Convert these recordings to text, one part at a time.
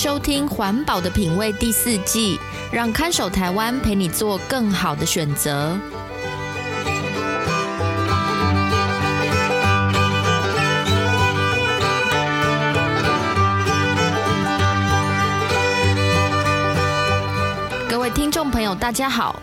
收听《环保的品味》第四季，让看守台湾陪你做更好的选择。各位听众朋友，大家好，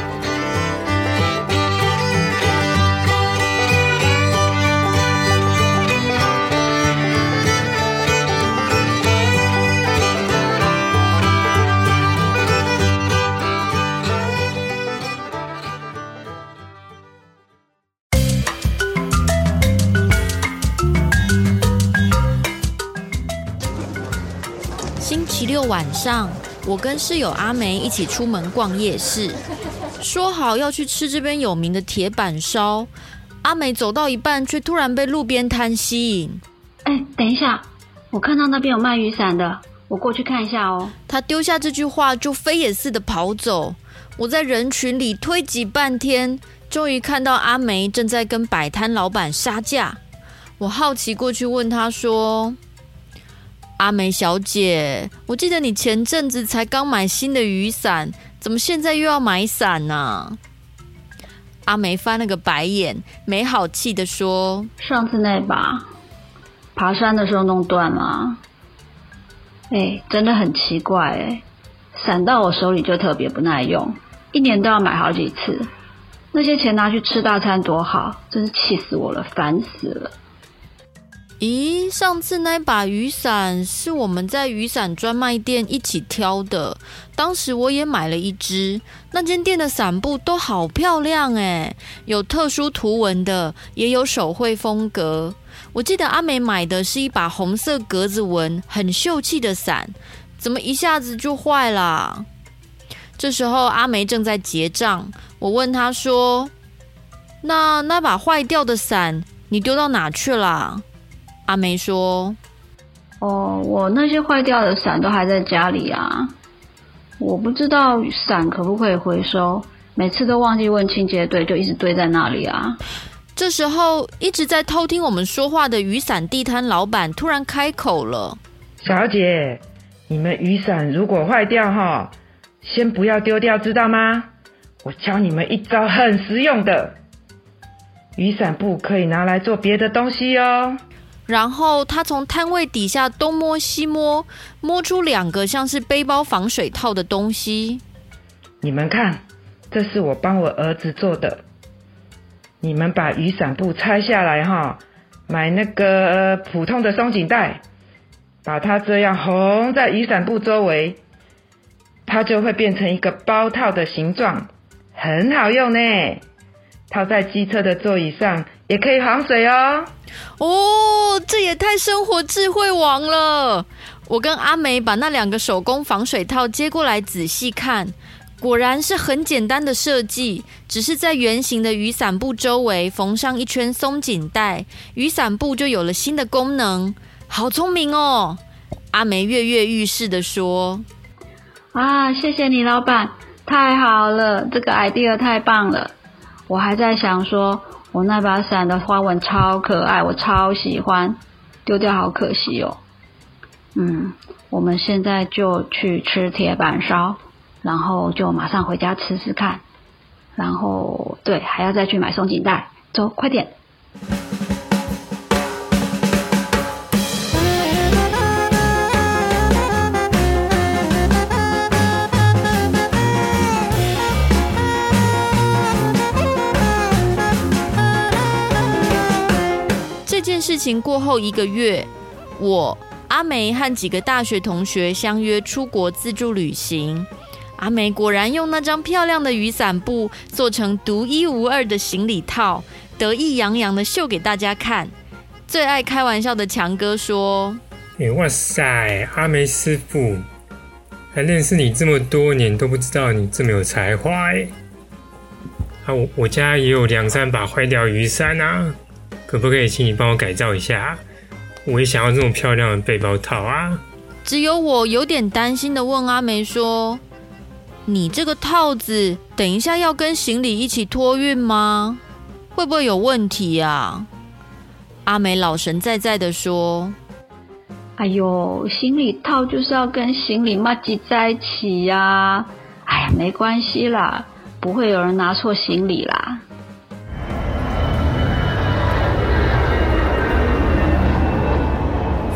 晚上，我跟室友阿梅一起出门逛夜市，说好要去吃这边有名的铁板烧。阿梅走到一半，却突然被路边摊吸引。哎，等一下，我看到那边有卖雨伞的，我过去看一下哦。她丢下这句话，就飞也似的跑走。我在人群里推挤半天，终于看到阿梅正在跟摆摊老板杀价。我好奇过去问她说。阿梅小姐，我记得你前阵子才刚买新的雨伞，怎么现在又要买伞呢？阿梅翻了个白眼，没好气地说：“上次那把爬山的时候弄断了。哎，真的很奇怪哎，伞到我手里就特别不耐用，一年都要买好几次。那些钱拿去吃大餐多好，真是气死我了，烦死了。”咦，上次那把雨伞是我们在雨伞专卖店一起挑的，当时我也买了一只。那间店的伞布都好漂亮诶，有特殊图文的，也有手绘风格。我记得阿梅买的是一把红色格子纹、很秀气的伞，怎么一下子就坏了？这时候阿梅正在结账，我问她说：“那那把坏掉的伞你丢到哪去了？”阿梅说：“哦，我那些坏掉的伞都还在家里啊，我不知道伞可不可以回收，每次都忘记问清洁队，就一直堆在那里啊。”这时候，一直在偷听我们说话的雨伞地摊老板突然开口了：“小姐，你们雨伞如果坏掉哈，先不要丢掉，知道吗？我教你们一招很实用的，雨伞布可以拿来做别的东西哦。”然后他从摊位底下东摸西摸，摸出两个像是背包防水套的东西。你们看，这是我帮我儿子做的。你们把雨伞布拆下来哈，买那个普通的松紧带，把它这样缝在雨伞布周围，它就会变成一个包套的形状，很好用呢。套在机车的座椅上也可以防水哦。哦，这也太生活智慧王了！我跟阿梅把那两个手工防水套接过来仔细看，果然是很简单的设计，只是在圆形的雨伞布周围缝上一圈松紧带，雨伞布就有了新的功能。好聪明哦！阿梅跃跃欲试的说：“啊，谢谢你，老板，太好了，这个 idea 太棒了。”我还在想说，我那把伞的花纹超可爱，我超喜欢，丢掉好可惜哦。嗯，我们现在就去吃铁板烧，然后就马上回家吃吃看，然后对，还要再去买松紧带，走，快点。事情过后一个月，我阿梅和几个大学同学相约出国自助旅行。阿梅果然用那张漂亮的雨伞布做成独一无二的行李套，得意洋洋的秀给大家看。最爱开玩笑的强哥说：“哎，哇塞，阿梅师傅，还认识你这么多年都不知道你这么有才华哎！啊，我我家也有两三把坏掉雨伞啊。”可不可以请你帮我改造一下？我也想要这种漂亮的背包套啊！只有我有点担心的问阿梅说：“你这个套子，等一下要跟行李一起托运吗？会不会有问题啊？”阿梅老神在在的说：“哎呦，行李套就是要跟行李麻吉在一起呀！哎呀，没关系啦，不会有人拿错行李啦。”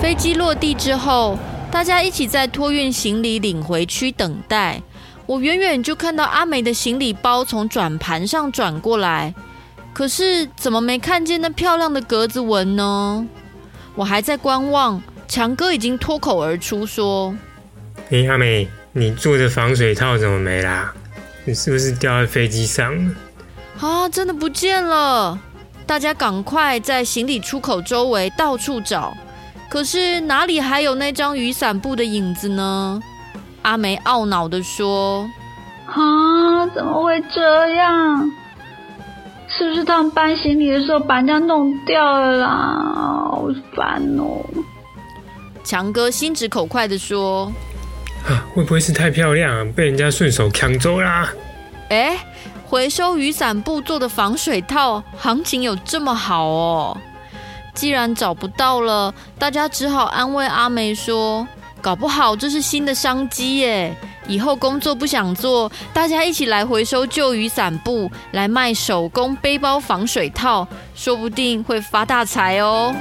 飞机落地之后，大家一起在托运行李领回区等待。我远远就看到阿梅的行李包从转盘上转过来，可是怎么没看见那漂亮的格子纹呢？我还在观望，强哥已经脱口而出说：“哎，阿美，你做的防水套怎么没啦？你是不是掉在飞机上了？”啊，真的不见了！大家赶快在行李出口周围到处找。可是哪里还有那张雨伞布的影子呢？阿梅懊恼地说：“啊，怎么会这样？是不是他们搬行李的时候把人家弄掉了啦？好烦哦！”强哥心直口快地说：“啊，会不会是太漂亮，被人家顺手抢走啦？”哎，回收雨伞布做的防水套，行情有这么好哦？既然找不到了，大家只好安慰阿梅说：“搞不好这是新的商机耶！以后工作不想做，大家一起来回收旧雨伞布，来卖手工背包防水套，说不定会发大财哦。”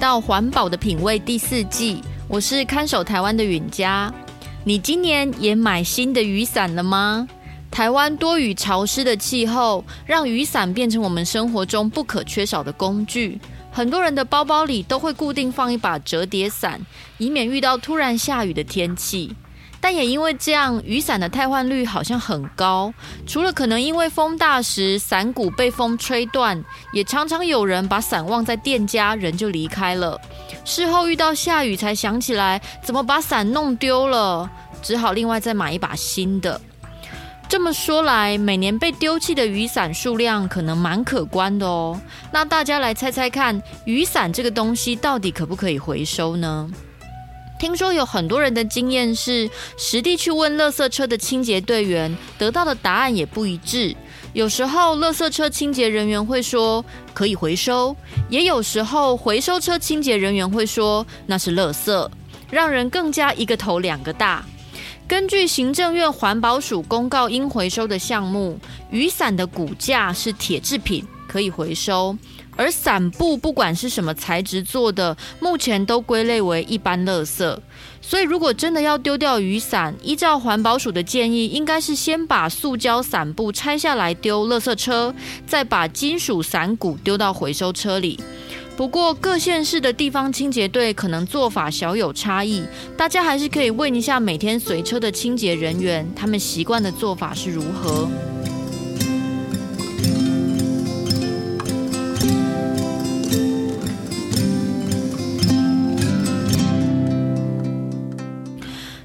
到环保的品味第四季，我是看守台湾的允嘉。你今年也买新的雨伞了吗？台湾多雨潮湿的气候，让雨伞变成我们生活中不可缺少的工具。很多人的包包里都会固定放一把折叠伞，以免遇到突然下雨的天气。但也因为这样，雨伞的汰换率好像很高。除了可能因为风大时伞骨被风吹断，也常常有人把伞忘在店家，人就离开了。事后遇到下雨才想起来，怎么把伞弄丢了，只好另外再买一把新的。这么说来，每年被丢弃的雨伞数量可能蛮可观的哦。那大家来猜猜看，雨伞这个东西到底可不可以回收呢？听说有很多人的经验是，实地去问垃圾车的清洁队员，得到的答案也不一致。有时候，垃圾车清洁人员会说可以回收，也有时候回收车清洁人员会说那是垃圾，让人更加一个头两个大。根据行政院环保署公告应回收的项目，雨伞的骨架是铁制品，可以回收。而伞布不管是什么材质做的，目前都归类为一般垃圾。所以，如果真的要丢掉雨伞，依照环保署的建议，应该是先把塑胶伞布拆下来丢垃圾车，再把金属伞骨丢到回收车里。不过，各县市的地方清洁队可能做法小有差异，大家还是可以问一下每天随车的清洁人员，他们习惯的做法是如何。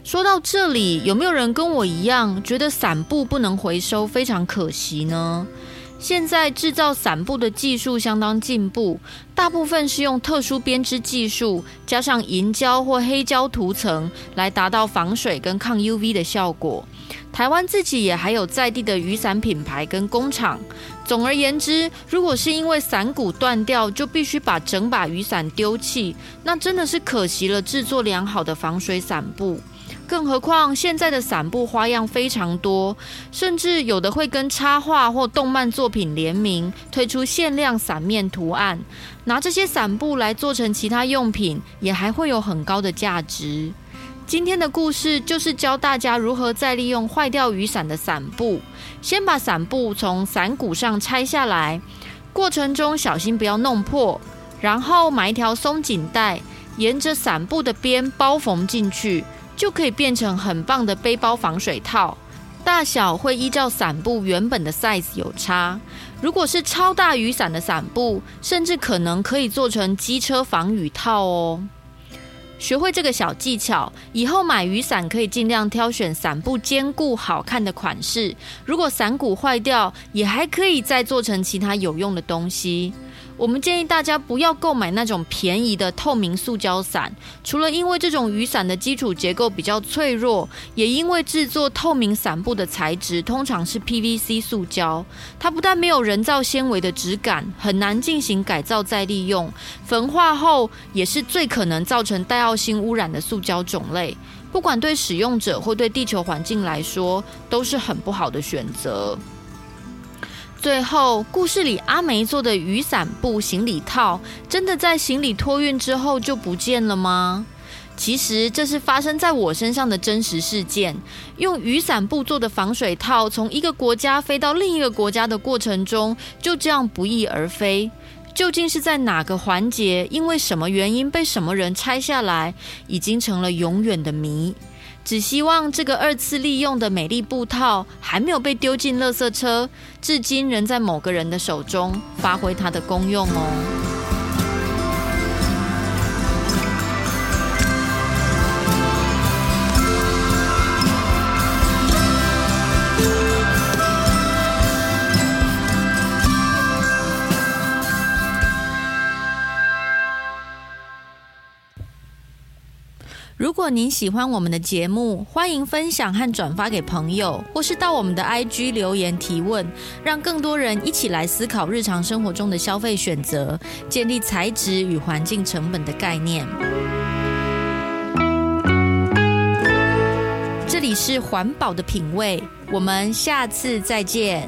说到这里，有没有人跟我一样觉得伞布不能回收非常可惜呢？现在制造伞布的技术相当进步，大部分是用特殊编织技术，加上银胶或黑胶涂层来达到防水跟抗 UV 的效果。台湾自己也还有在地的雨伞品牌跟工厂。总而言之，如果是因为伞骨断掉就必须把整把雨伞丢弃，那真的是可惜了制作良好的防水伞布。更何况，现在的伞布花样非常多，甚至有的会跟插画或动漫作品联名，推出限量伞面图案。拿这些伞布来做成其他用品，也还会有很高的价值。今天的故事就是教大家如何再利用坏掉雨伞的伞布。先把伞布从伞骨上拆下来，过程中小心不要弄破，然后买一条松紧带，沿着伞布的边包缝进去。就可以变成很棒的背包防水套。大小会依照伞布原本的 size 有差。如果是超大雨伞的伞布，甚至可能可以做成机车防雨套哦。学会这个小技巧，以后买雨伞可以尽量挑选伞布坚固好看的款式。如果伞骨坏掉，也还可以再做成其他有用的东西。我们建议大家不要购买那种便宜的透明塑胶伞，除了因为这种雨伞的基础结构比较脆弱，也因为制作透明伞布的材质通常是 PVC 塑胶，它不但没有人造纤维的质感，很难进行改造再利用，焚化后也是最可能造成带奥性污染的塑胶种类，不管对使用者或对地球环境来说，都是很不好的选择。最后，故事里阿梅做的雨伞布行李套，真的在行李托运之后就不见了吗？其实这是发生在我身上的真实事件。用雨伞布做的防水套，从一个国家飞到另一个国家的过程中，就这样不翼而飞。究竟是在哪个环节，因为什么原因被什么人拆下来，已经成了永远的谜。只希望这个二次利用的美丽布套还没有被丢进垃圾车，至今仍在某个人的手中发挥它的功用哦。如果您喜欢我们的节目，欢迎分享和转发给朋友，或是到我们的 IG 留言提问，让更多人一起来思考日常生活中的消费选择，建立材质与环境成本的概念。这里是环保的品味，我们下次再见。